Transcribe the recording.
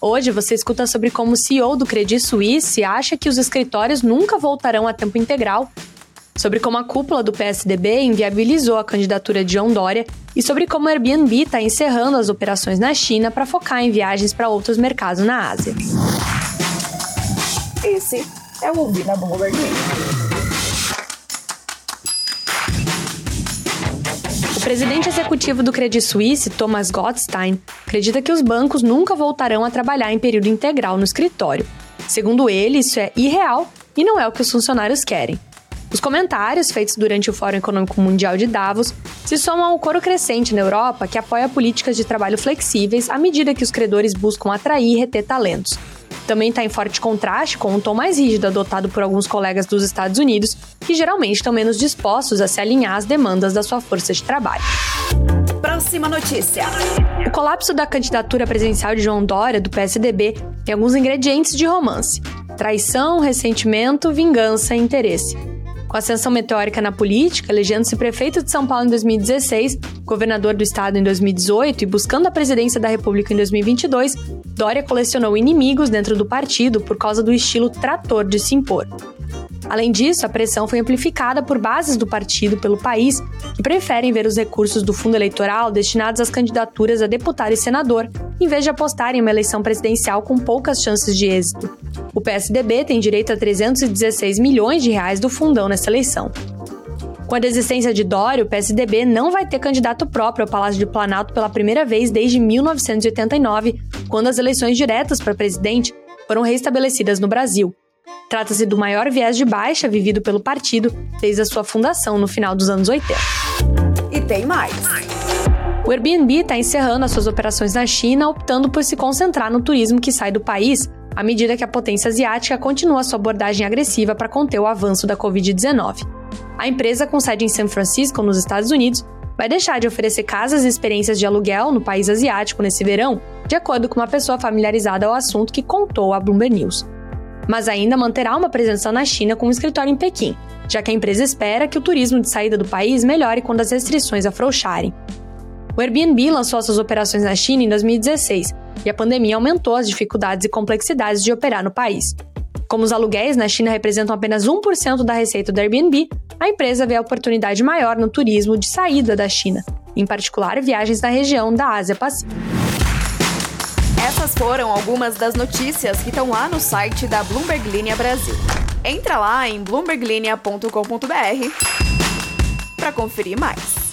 Hoje você escuta sobre como o CEO do Credit Suisse acha que os escritórios nunca voltarão a tempo integral, sobre como a cúpula do PSDB inviabilizou a candidatura de João Dória e sobre como o Airbnb está encerrando as operações na China para focar em viagens para outros mercados na Ásia. Esse é o Ouvir na Bloomberg. Presidente executivo do Credit Suisse, Thomas Gottstein, acredita que os bancos nunca voltarão a trabalhar em período integral no escritório. Segundo ele, isso é irreal e não é o que os funcionários querem. Os comentários feitos durante o Fórum Econômico Mundial de Davos se somam ao coro crescente na Europa que apoia políticas de trabalho flexíveis à medida que os credores buscam atrair e reter talentos, também está em forte contraste com o tom mais rígido adotado por alguns colegas dos Estados Unidos, que geralmente estão menos dispostos a se alinhar às demandas da sua força de trabalho. Próxima notícia. O colapso da candidatura presidencial de João Dória, do PSDB, tem alguns ingredientes de romance: traição, ressentimento, vingança e interesse. Com ascensão meteórica na política, elegendo-se prefeito de São Paulo em 2016, governador do estado em 2018 e buscando a presidência da República em 2022, Dória colecionou inimigos dentro do partido por causa do estilo trator de se impor. Além disso, a pressão foi amplificada por bases do partido pelo país que preferem ver os recursos do fundo eleitoral destinados às candidaturas a deputado e senador, em vez de apostar em uma eleição presidencial com poucas chances de êxito. O PSDB tem direito a 316 milhões de reais do fundão nessa eleição. Com a desistência de Dória, o PSDB não vai ter candidato próprio ao Palácio do Planalto pela primeira vez desde 1989, quando as eleições diretas para presidente foram restabelecidas no Brasil. Trata-se do maior viés de baixa vivido pelo partido desde a sua fundação no final dos anos 80. E tem mais. O Airbnb está encerrando as suas operações na China, optando por se concentrar no turismo que sai do país, à medida que a potência asiática continua sua abordagem agressiva para conter o avanço da Covid-19. A empresa, com sede em São Francisco, nos Estados Unidos, vai deixar de oferecer casas e experiências de aluguel no país asiático nesse verão, de acordo com uma pessoa familiarizada ao assunto que contou à Bloomberg News mas ainda manterá uma presença na China com um escritório em Pequim, já que a empresa espera que o turismo de saída do país melhore quando as restrições afrouxarem. O Airbnb lançou suas operações na China em 2016 e a pandemia aumentou as dificuldades e complexidades de operar no país. Como os aluguéis na China representam apenas 1% da receita do Airbnb, a empresa vê a oportunidade maior no turismo de saída da China, em particular viagens na região da Ásia-Pacífico. Essas foram algumas das notícias que estão lá no site da Bloomberg Linha Brasil. Entra lá em bloomberglinea.com.br para conferir mais.